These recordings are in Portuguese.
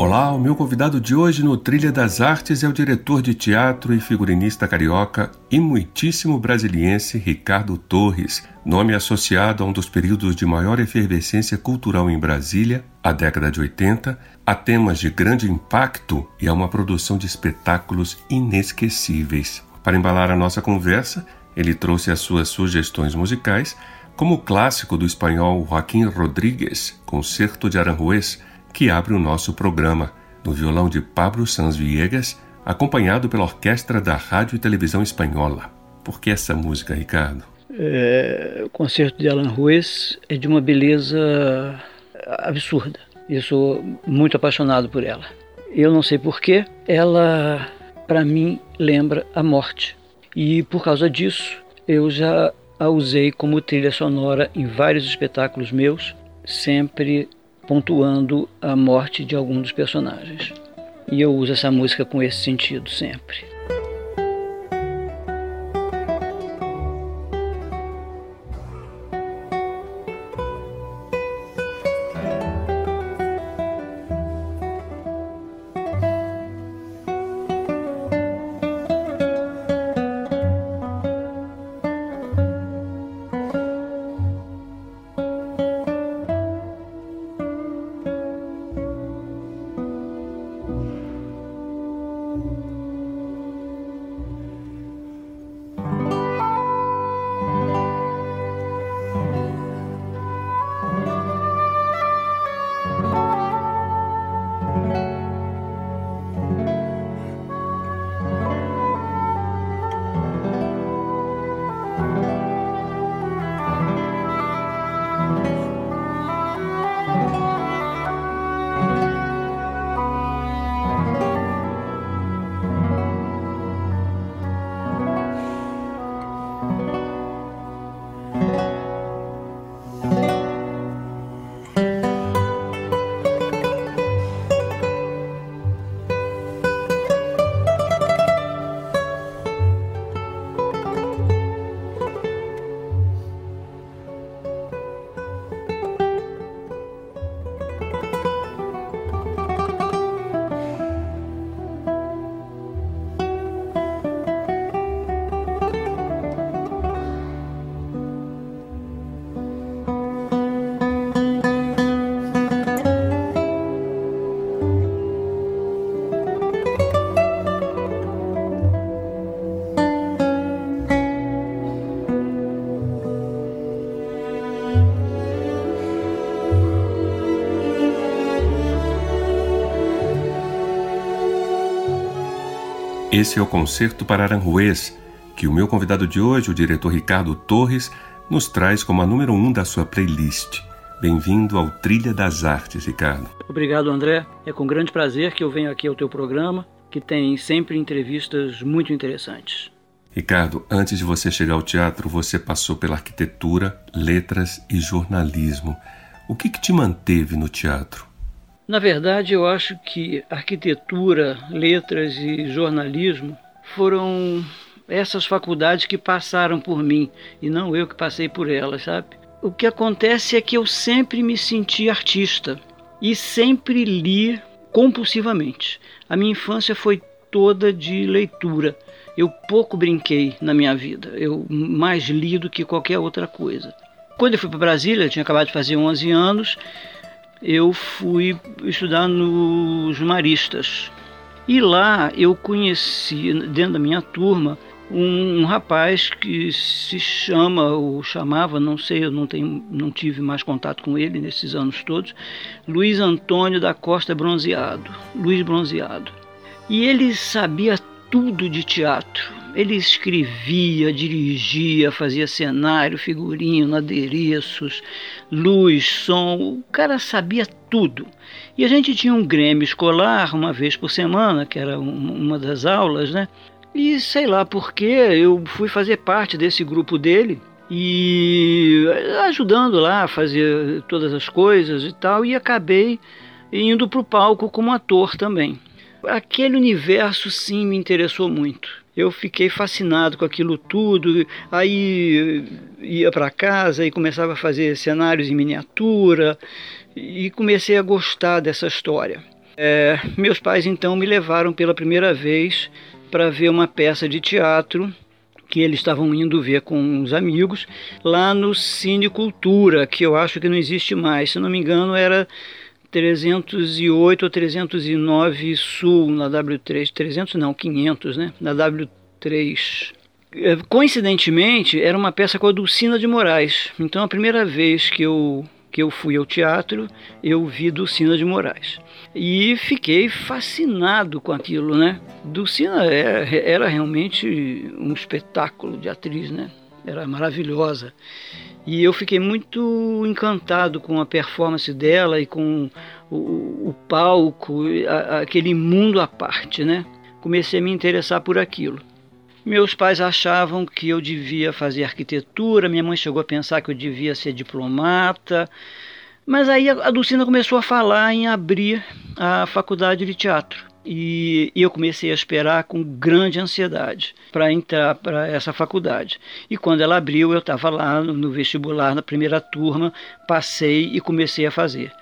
Olá, o meu convidado de hoje no Trilha das Artes é o diretor de teatro e figurinista carioca e muitíssimo brasiliense Ricardo Torres, nome associado a um dos períodos de maior efervescência cultural em Brasília, a década de 80, a temas de grande impacto e a uma produção de espetáculos inesquecíveis. Para embalar a nossa conversa, ele trouxe as suas sugestões musicais, como o clássico do espanhol Joaquim Rodrigues, Concerto de Aranjuez, que abre o nosso programa, no violão de Pablo Sanz Viegas, acompanhado pela orquestra da Rádio e Televisão Espanhola. Por que essa música, Ricardo? É, o concerto de Alan Ruiz é de uma beleza absurda. Eu sou muito apaixonado por ela. Eu não sei porquê, ela, para mim, lembra a morte. E por causa disso, eu já a usei como trilha sonora em vários espetáculos meus, sempre pontuando a morte de algum dos personagens. E eu uso essa música com esse sentido sempre. Esse é o Concerto para Aranjuez, que o meu convidado de hoje, o diretor Ricardo Torres, nos traz como a número um da sua playlist. Bem-vindo ao Trilha das Artes, Ricardo. Obrigado, André. É com grande prazer que eu venho aqui ao teu programa, que tem sempre entrevistas muito interessantes. Ricardo, antes de você chegar ao teatro, você passou pela arquitetura, letras e jornalismo. O que, que te manteve no teatro? Na verdade, eu acho que arquitetura, letras e jornalismo foram essas faculdades que passaram por mim e não eu que passei por elas, sabe? O que acontece é que eu sempre me senti artista e sempre li compulsivamente. A minha infância foi toda de leitura. Eu pouco brinquei na minha vida. Eu mais li do que qualquer outra coisa. Quando eu fui para Brasília, eu tinha acabado de fazer 11 anos, eu fui estudar nos Maristas. E lá eu conheci, dentro da minha turma, um, um, rapaz que se chama, ou chamava, não sei, eu não, tenho, não tive mais contato com ele nesses anos todos, Luiz Antônio da Costa Bronzeado, Luiz Bronzeado. E ele sabia tudo de teatro. Ele escrevia, dirigia, fazia cenário, figurino, adereços, luz, som. O cara sabia tudo. E a gente tinha um grêmio escolar uma vez por semana, que era uma das aulas, né? E sei lá por que eu fui fazer parte desse grupo dele. e ajudando lá a fazer todas as coisas e tal, e acabei indo para o palco como ator também. Aquele universo sim me interessou muito. Eu fiquei fascinado com aquilo tudo. Aí ia para casa e começava a fazer cenários em miniatura e comecei a gostar dessa história. É, meus pais então me levaram pela primeira vez para ver uma peça de teatro que eles estavam indo ver com uns amigos lá no Cine Cultura, que eu acho que não existe mais. Se não me engano, era 308 ou 309 Sul na W3, 300 não, 500, né? Na W3. É, coincidentemente, era uma peça com a Dulcina de Moraes. Então, a primeira vez que eu que eu fui ao teatro, eu vi Dulcina de Moraes. E fiquei fascinado com aquilo, né? Dulcina era, é, era realmente um espetáculo de atriz, né? Era maravilhosa. E eu fiquei muito encantado com a performance dela e com o, o palco, a, aquele mundo à parte, né? Comecei a me interessar por aquilo. Meus pais achavam que eu devia fazer arquitetura, minha mãe chegou a pensar que eu devia ser diplomata. Mas aí a Dulcina começou a falar em abrir a faculdade de teatro. E, eu comecei a esperar com grande ansiedade para entrar para essa faculdade. E quando ela abriu, eu estava lá no vestibular, na primeira turma, passei e comecei a fazer.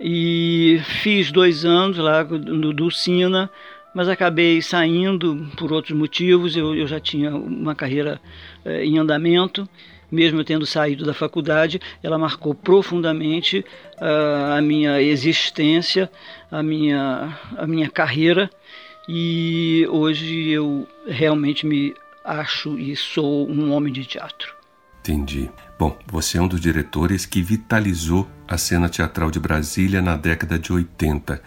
E fiz dois anos lá no Dulcina, mas acabei saindo por outros motivos. Eu, eu já tinha uma carreira eh, em andamento mesmo tendo saído da faculdade, ela marcou profundamente uh, a minha existência, a minha, a minha carreira e hoje eu realmente me acho e sou um homem de teatro. Entendi. Bom, você é um dos diretores que vitalizou a cena teatral de Brasília na década de 80.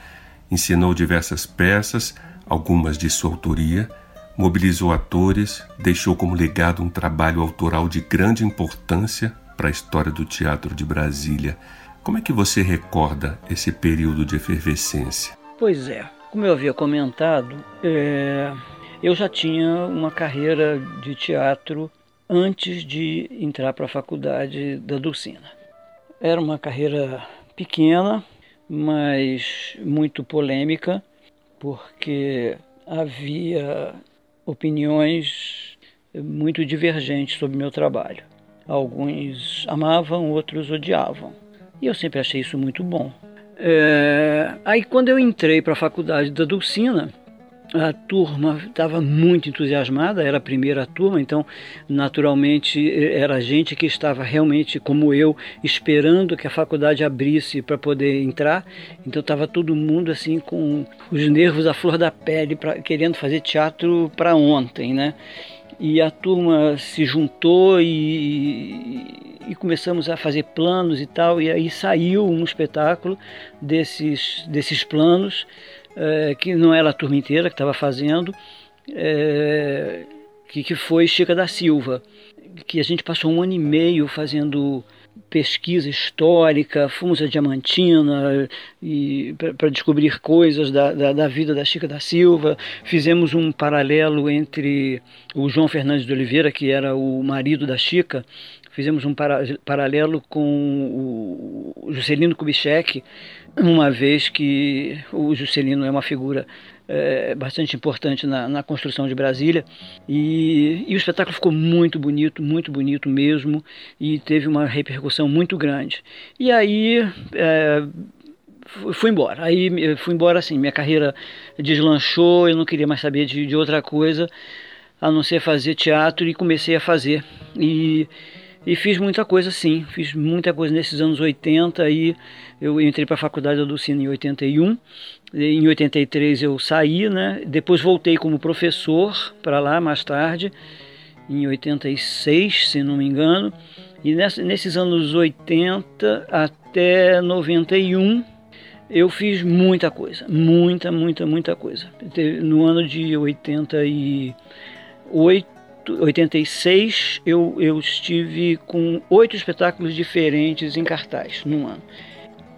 Ensinou diversas peças, algumas de sua autoria, mobilizou atores, deixou como legado um trabalho autoral de grande importância para a história do teatro de Brasília. Como é que você recorda esse período de efervescência? Pois é, como eu havia comentado, é, eu já tinha uma carreira de teatro antes de entrar para a faculdade da Dulcina. Era uma carreira pequena, mas muito polêmica, porque havia opiniões muito divergentes sobre meu trabalho. Alguns amavam, outros odiavam. E eu sempre achei isso muito bom. É... Aí, quando eu entrei para a faculdade da Dulcina, a turma estava muito entusiasmada, era a primeira turma, então naturalmente era gente que estava realmente, como eu, esperando que a faculdade abrisse para poder entrar. Então estava todo mundo assim com os nervos à flor da pele, pra, querendo fazer teatro para ontem, né? E a turma se juntou e, e começamos a fazer planos e tal, e aí saiu um espetáculo desses, desses planos é, que não era a turma inteira que estava fazendo, é, que, que foi Chica da Silva, que a gente passou um ano e meio fazendo pesquisa histórica, fomos a Diamantina para descobrir coisas da, da, da, vida da Chica da Silva. Fizemos um paralelo entre o João Fernandes de Oliveira, que era o marido da Chica, fizemos um para, paralelo com o Juscelino Kubitschek, uma vez que o Juscelino é uma figura é, bastante importante na, na, construção de Brasília e, e, o espetáculo ficou muito bonito, muito bonito mesmo e teve uma repercussão muito grande. E aí é, fui embora. Aí fui embora assim, minha carreira deslanchou, eu não queria mais saber de, de outra coisa a não ser fazer teatro e comecei a fazer. E e fiz muita coisa sim, fiz muita coisa nesses anos 80 aí eu entrei para a faculdade da Dulcina em 81, em 83 eu saí, né? Depois voltei como professor para lá mais tarde, em 86, se não me engano. E nesses anos 80 até 91 eu fiz muita coisa, muita, muita, muita coisa. No ano de 88 86, eu, eu estive com oito espetáculos diferentes em cartaz num ano.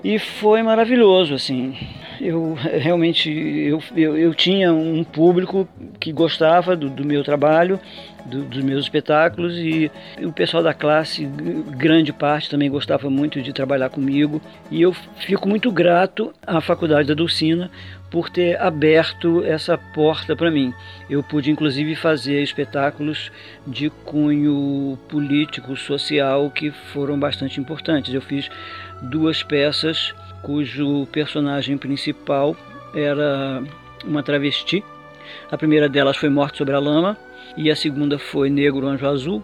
E foi maravilhoso, assim. Eu realmente eu, eu, eu tinha um público que gostava do, do meu trabalho, do, dos meus espetáculos e o pessoal da classe, grande parte, também gostava muito de trabalhar comigo. E eu fico muito grato à Faculdade da Dulcina por ter aberto essa porta para mim. Eu pude inclusive fazer espetáculos de cunho político, social que foram bastante importantes. Eu fiz duas peças cujo personagem principal era uma travesti. A primeira delas foi Morte sobre a Lama e a segunda foi Negro Anjo Azul.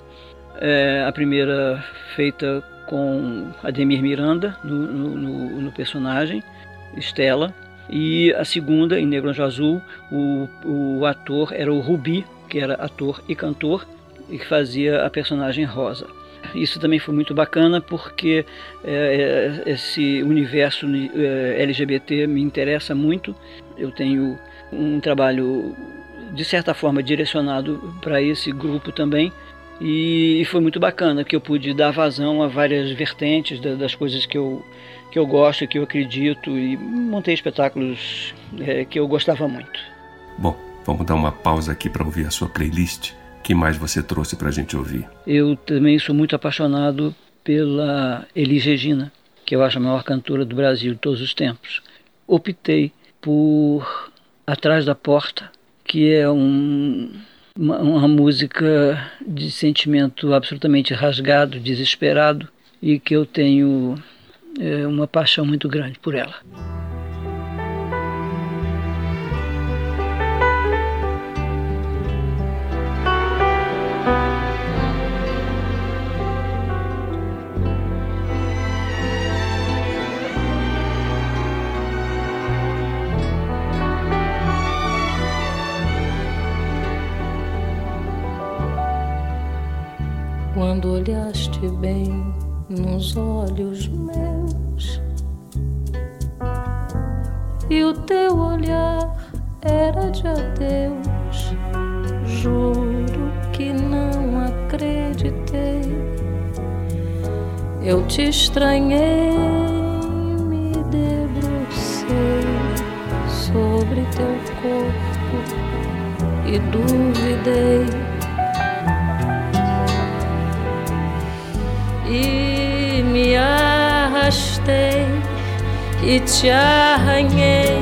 É, a primeira feita com Ademir Miranda no, no, no personagem, Estela, e a segunda, em Negro Anjo Azul, o, o ator era o Rubi, que era ator e cantor, e que fazia a personagem Rosa. Isso também foi muito bacana porque é, é esse universo é, LGBT me interessa muito. Eu tenho um trabalho, de certa forma, direcionado para esse grupo também. E, foi muito bacana que eu pude dar vazão a várias vertentes das coisas que eu, que eu gosto, que eu acredito e montei espetáculos é, que eu gostava muito. Bom, vamos dar uma pausa aqui para ouvir a sua playlist. Que mais você trouxe para a gente ouvir? Eu também sou muito apaixonado pela Elis Regina, que eu acho a maior cantora do Brasil de todos os tempos. Optei por Atrás da Porta, que é um uma, uma música de sentimento absolutamente rasgado, desesperado e que eu tenho é, uma paixão muito grande por ela. Olhaste bem nos olhos meus e o teu olhar era de adeus. Juro que não acreditei. Eu te estranhei, me debrucei sobre teu corpo e duvidei e te arranhei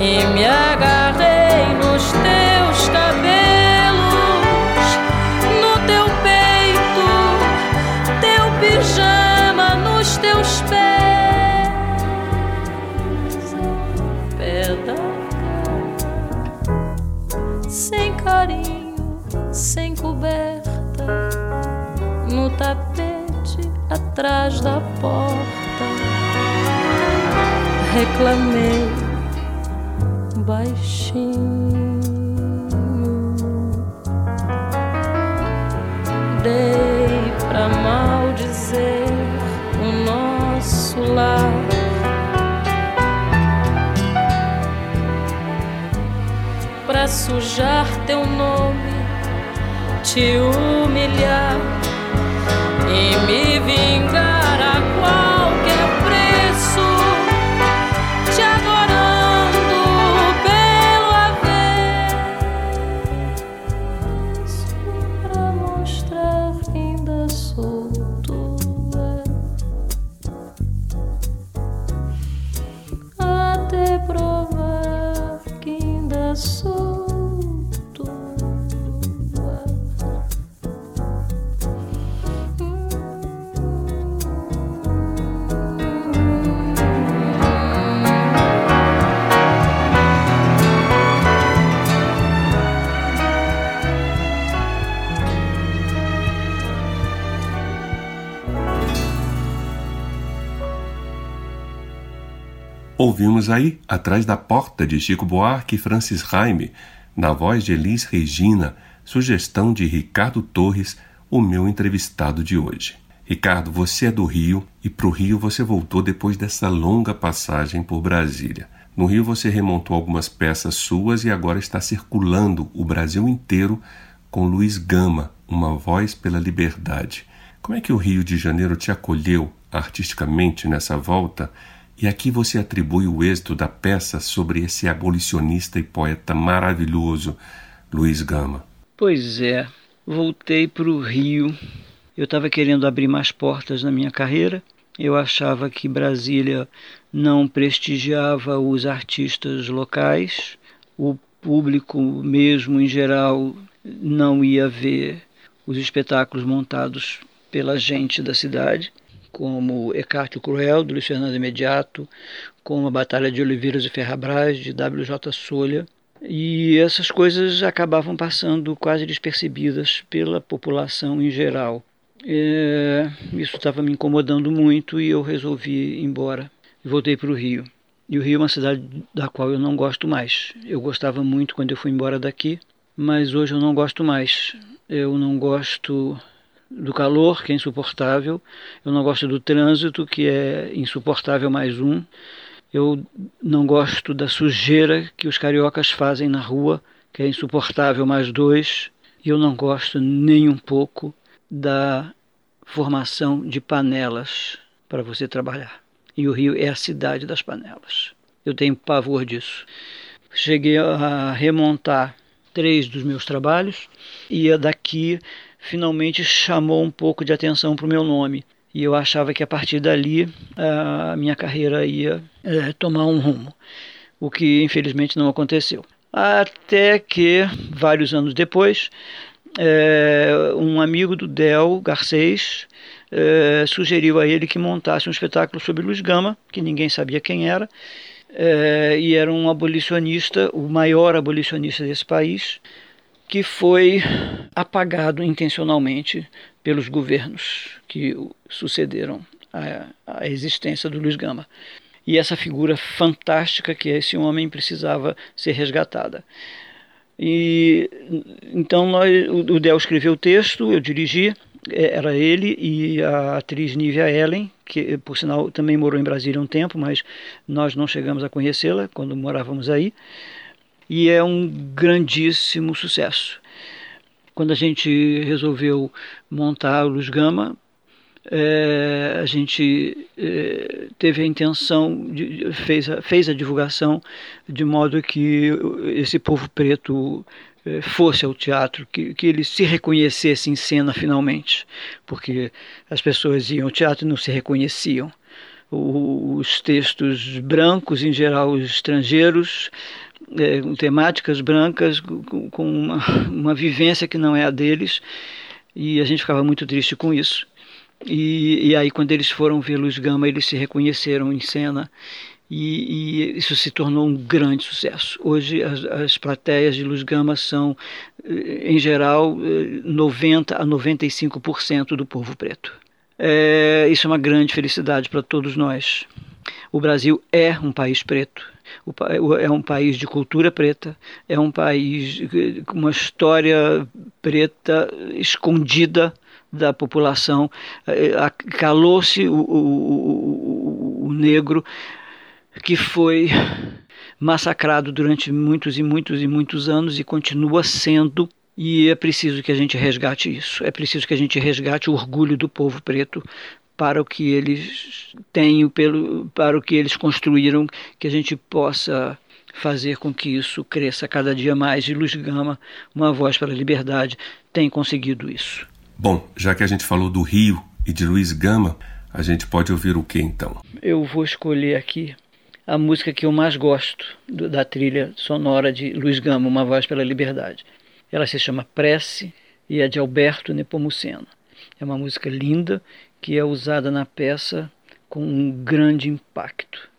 e me agarrei nos teus cabelos, no teu peito, teu pijama nos teus pés, pé da cama, sem carinho, sem coberta, no tapete atrás da porta. Reclamei baixinho. Dei pra maldizer o nosso lar. Pra sujar teu nome, te humilhar e me vingar Ouvimos aí Atrás da Porta de Chico Buarque e Francis Raime, na voz de Elis Regina, sugestão de Ricardo Torres, o meu entrevistado de hoje. Ricardo, você é do Rio e para o Rio você voltou depois dessa longa passagem por Brasília. No Rio você remontou algumas peças suas e agora está circulando o Brasil inteiro com Luiz Gama, Uma Voz pela Liberdade. Como é que o Rio de Janeiro te acolheu artisticamente nessa volta, e aqui você atribui o êxito da peça sobre esse abolicionista e poeta maravilhoso, Luiz Gama. Pois é, voltei para o Rio. Eu estava querendo abrir mais portas na minha carreira. Eu achava que Brasília não prestigiava os artistas locais, o público mesmo em geral não ia ver os espetáculos montados pela gente da cidade, como Ecarte Cruel, do Luiz Fernando Imediato, como a Batalha de Oliveiras e Ferrabras, de W.J. Solha. E essas coisas acabavam passando quase despercebidas pela população em geral. É, isso estava me incomodando muito e eu resolvi ir embora. Voltei para o Rio. E o Rio é uma cidade da qual eu não gosto mais. Eu gostava muito quando eu fui embora daqui, mas hoje eu não gosto mais. Eu não gosto do calor, que é insuportável. Eu não gosto do trânsito, que é insuportável mais um. Eu não gosto da sujeira que os cariocas fazem na rua, que é insuportável mais dois. E eu não gosto nem um pouco da formação de panelas para você trabalhar. E o Rio é a cidade das panelas. Eu tenho pavor disso. Cheguei a remontar três dos meus trabalhos e daqui finalmente chamou um pouco de atenção para o meu nome. E eu achava que a partir dali a minha carreira ia é, tomar um rumo, o que infelizmente não aconteceu. Até que, vários anos depois, é, um amigo do Del, Garcês, é, sugeriu a ele que montasse um espetáculo sobre Luiz Gama, que ninguém sabia quem era, é, e era um abolicionista, o maior abolicionista desse país, que foi apagado intencionalmente pelos governos que sucederam a, a existência do Luiz Gama. E essa figura fantástica que é esse homem precisava ser resgatada. E então nós, o Del escreveu o texto, eu dirigi, é, era ele e a atriz Nívia Ellen, que por sinal também morou em Brasília um tempo, mas nós não chegamos a conhecê-la quando morávamos aí e é um grandíssimo sucesso. Quando a gente resolveu montar o Luz Gama, é, a gente é, teve a intenção, de, fez, a, fez a divulgação de modo que esse povo preto é, fosse ao teatro, que, que ele se reconhecesse em cena finalmente, porque as pessoas iam ao teatro e não se reconheciam. os textos brancos, em geral os estrangeiros, é, temáticas brancas, com, com uma, uma vivência que não é a deles, e a gente ficava muito triste com isso. E, e aí, quando eles foram ver Luz Gama, eles se reconheceram em cena e, e, isso se tornou um grande sucesso. Hoje as, as, plateias de Luz Gama são, eh, em geral, 90 eh, a 95% do povo preto. É, isso é uma grande felicidade para todos nós. O Brasil é um país preto é um país de cultura preta, é um país com uma história preta escondida da população. É, calou-se o, o, o negro que foi massacrado durante muitos e muitos e muitos anos e continua sendo. E é preciso que a gente resgate isso. É preciso que a gente resgate o orgulho do povo preto, para o que eles têm, pelo, para o que eles construíram, que a gente possa fazer com que isso cresça cada dia mais. E Luz Gama, uma voz para a liberdade, tem conseguido isso. Bom, já que a gente falou do Rio e de Luiz Gama, a gente pode ouvir o que então? Eu vou escolher aqui a música que eu mais gosto do, da trilha sonora de Luiz Gama, Uma Voz pela Liberdade. Ela se chama Prece e é de Alberto Nepomuceno. É uma música linda que é usada na peça com um grande impacto.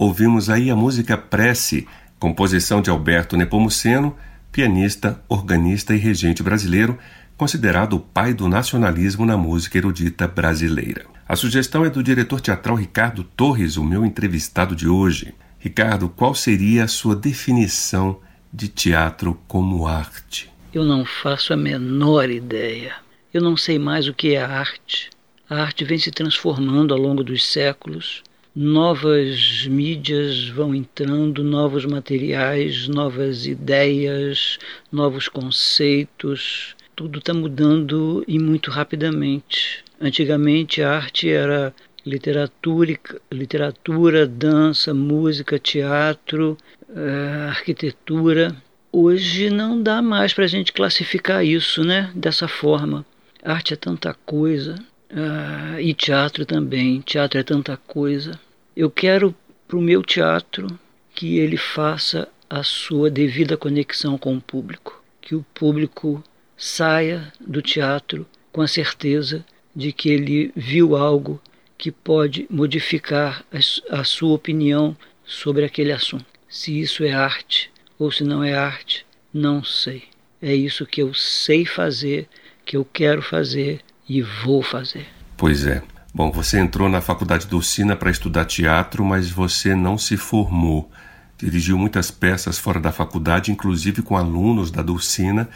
Ouvimos aí a música Prece, composição de Alberto Nepomuceno, pianista, organista e regente brasileiro, considerado o pai do nacionalismo na música erudita brasileira. A sugestão é do diretor teatral Ricardo Torres, o meu entrevistado de hoje. Ricardo, qual seria a sua definição de teatro como arte? Eu não faço a menor ideia. Eu não sei mais o que é arte. A arte vem se transformando ao longo dos séculos. Novas mídias vão entrando, novos materiais, novas ideias, novos conceitos. Tudo está mudando e muito rapidamente. Antigamente a arte era literatura, literatura dança, música, teatro, uh, arquitetura. Hoje não dá mais para a gente classificar isso né, dessa forma. Arte é tanta coisa, uh, e teatro também. Teatro é tanta coisa. Eu quero para o meu teatro que ele faça a sua devida conexão com o público. Que o público saia do teatro com a certeza de que ele viu algo que pode modificar a, sua opinião sobre aquele assunto. Se isso é arte ou se não é arte, não sei. É isso que eu sei fazer, que eu quero fazer e vou fazer. Pois é. Bom, você entrou na faculdade do Sina para estudar teatro, mas você não se formou. Dirigiu muitas peças fora da faculdade, inclusive com alunos da Dulcina,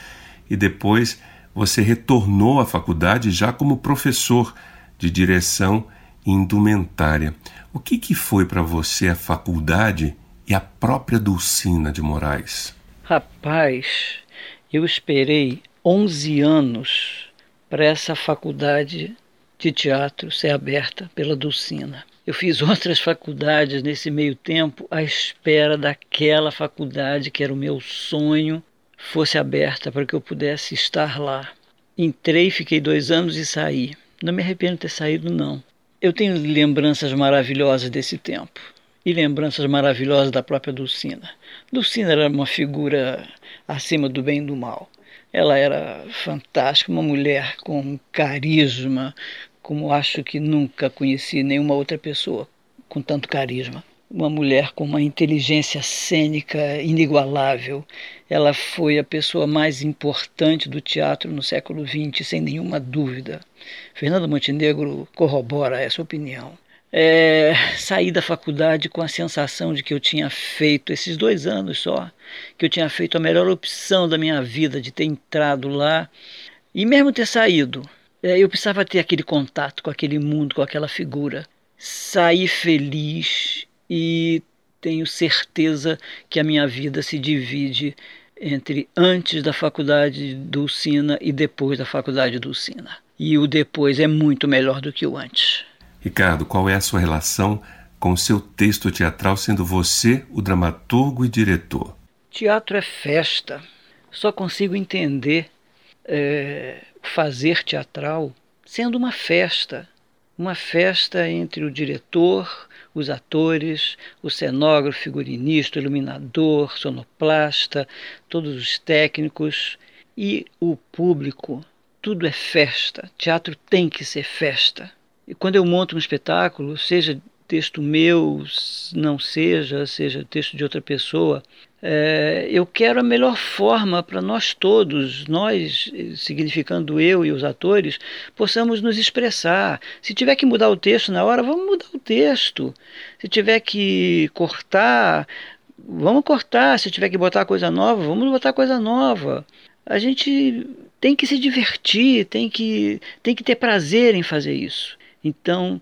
e depois você retornou à faculdade já como professor de direção indumentária. O que, que foi para você a faculdade e a própria Dulcina de Moraes? Rapaz, eu esperei 11 anos para essa faculdade de teatro ser aberta pela Dulcina. Eu fiz outras faculdades nesse meio tempo à espera daquela faculdade que era o meu sonho fosse aberta para que eu pudesse estar lá. Entrei, fiquei dois anos e saí. Não me arrependo de ter saído, não. Eu tenho lembranças maravilhosas desse tempo e lembranças maravilhosas da própria Dulcina. Dulcina era uma figura acima do bem e do mal. Ela era fantástica, uma mulher com carisma, como acho que nunca conheci nenhuma outra pessoa com tanto carisma. Uma mulher com uma inteligência cênica inigualável. Ela foi a pessoa mais importante do teatro no século XX, sem nenhuma dúvida. Fernando Montenegro corrobora essa opinião é, saí da faculdade com a sensação de que eu tinha feito, esses dois anos só, que eu tinha feito a melhor opção da minha vida, de ter entrado lá e mesmo ter saído. É, eu precisava ter aquele contato com aquele mundo, com aquela figura. Saí feliz e tenho certeza que a minha vida se divide entre antes da faculdade do Sina e depois da faculdade do Sina. E o depois é muito melhor do que o antes. Ricardo, qual é a sua relação com o seu texto teatral, sendo você o dramaturgo e diretor? Teatro é festa. Só consigo entender é, fazer teatral sendo uma festa. Uma festa entre o diretor, os atores, o cenógrafo, figurinista, iluminador, sonoplasta, todos os técnicos e o público. Tudo é festa. Teatro tem que ser festa. E quando eu monto um espetáculo, seja texto meu, não seja, seja texto de outra pessoa, é, eu quero a melhor forma para nós todos, nós, significando eu e os atores, possamos nos expressar. Se tiver que mudar o texto na hora, vamos mudar o texto. Se tiver que cortar, vamos cortar. Se tiver que botar coisa nova, vamos botar coisa nova. A gente tem que se divertir, tem que, tem que ter prazer em fazer isso. Então,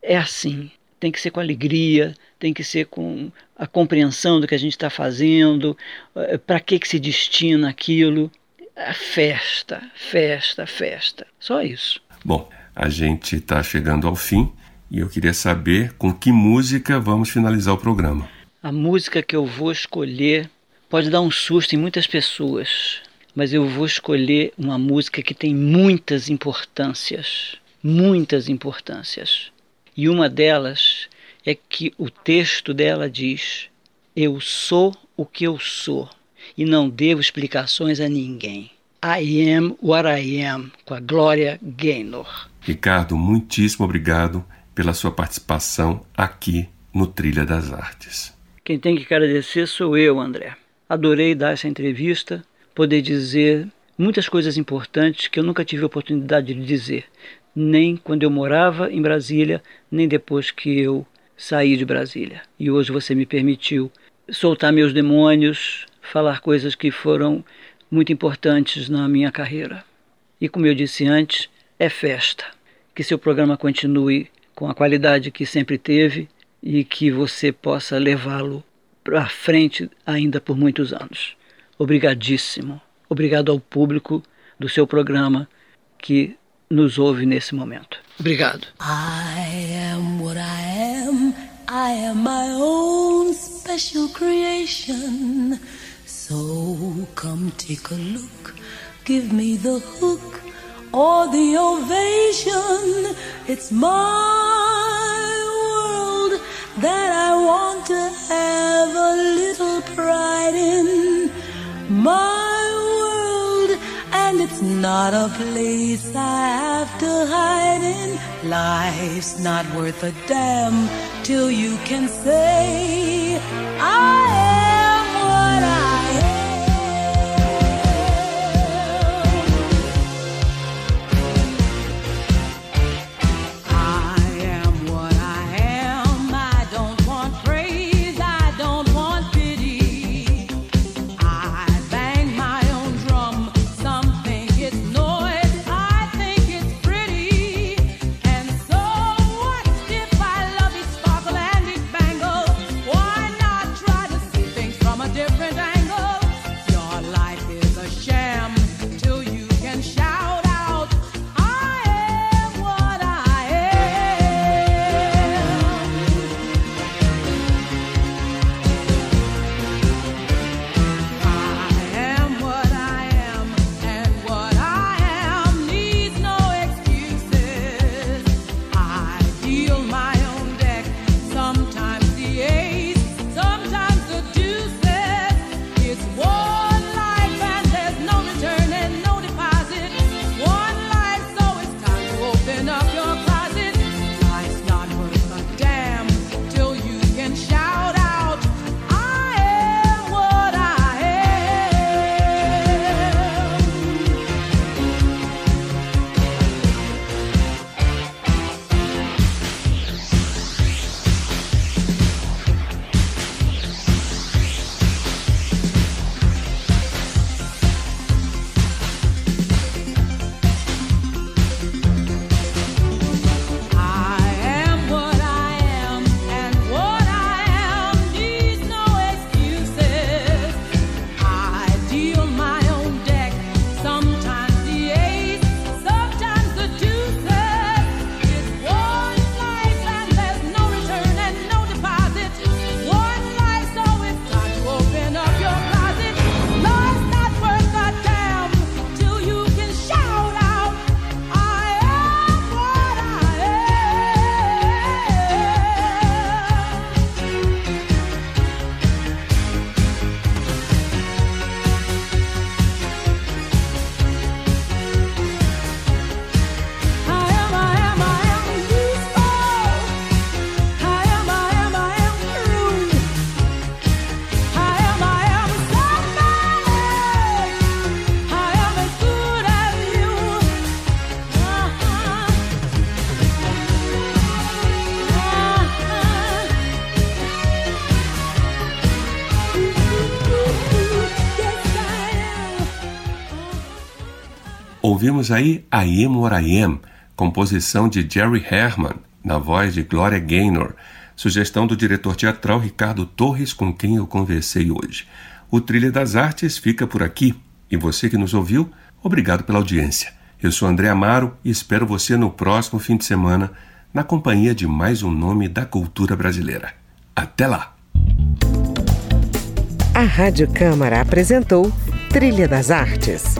é assim. Tem que ser com alegria, tem que ser com a compreensão do que a gente está fazendo, eh, para que, que se destina aquilo. A festa, festa, festa. Só isso. Bom, a gente está chegando ao fim e eu queria saber com que música vamos finalizar o programa. A música que eu vou escolher pode dar um susto em muitas pessoas, mas eu vou escolher uma música que tem muitas importâncias muitas importâncias. E uma delas é que o texto dela diz: Eu sou o que eu sou e não devo explicações a ninguém. I am what I am, com a Glória Gaynor. Ricardo, muitíssimo obrigado pela sua participação aqui no Trilha das Artes. Quem tem que agradecer sou eu, André. Adorei dar essa entrevista, poder dizer muitas coisas importantes que eu nunca tive a oportunidade de dizer, nem quando eu morava em Brasília, nem depois que eu saí de Brasília. E hoje você me permitiu soltar meus demônios, falar coisas que foram muito importantes na minha carreira. E como eu disse antes, é festa. Que seu programa continue com a qualidade que sempre teve e que você possa levá-lo para frente ainda por muitos anos. Obrigadíssimo. Obrigado ao público do seu programa que nos ouve nesse momento. Obrigado. I am what I am. I am my own special creation. So come take a look. Give me the hook or the ovation. It's my world that I want to have a little pride in. My not a place I have to hide in. Life's not worth a damn till you can say, I Ouvimos aí I Am What I Am, composição de Jerry Herman, na voz de Gloria Gaynor, sugestão do diretor teatral Ricardo Torres, com quem eu conversei hoje. O Trilha das Artes fica por aqui. E você que nos ouviu, obrigado pela audiência. Eu sou André Amaro e espero você no próximo fim de semana, na companhia de mais um nome da cultura brasileira. Até lá! A Rádio Câmara apresentou Trilha das Artes.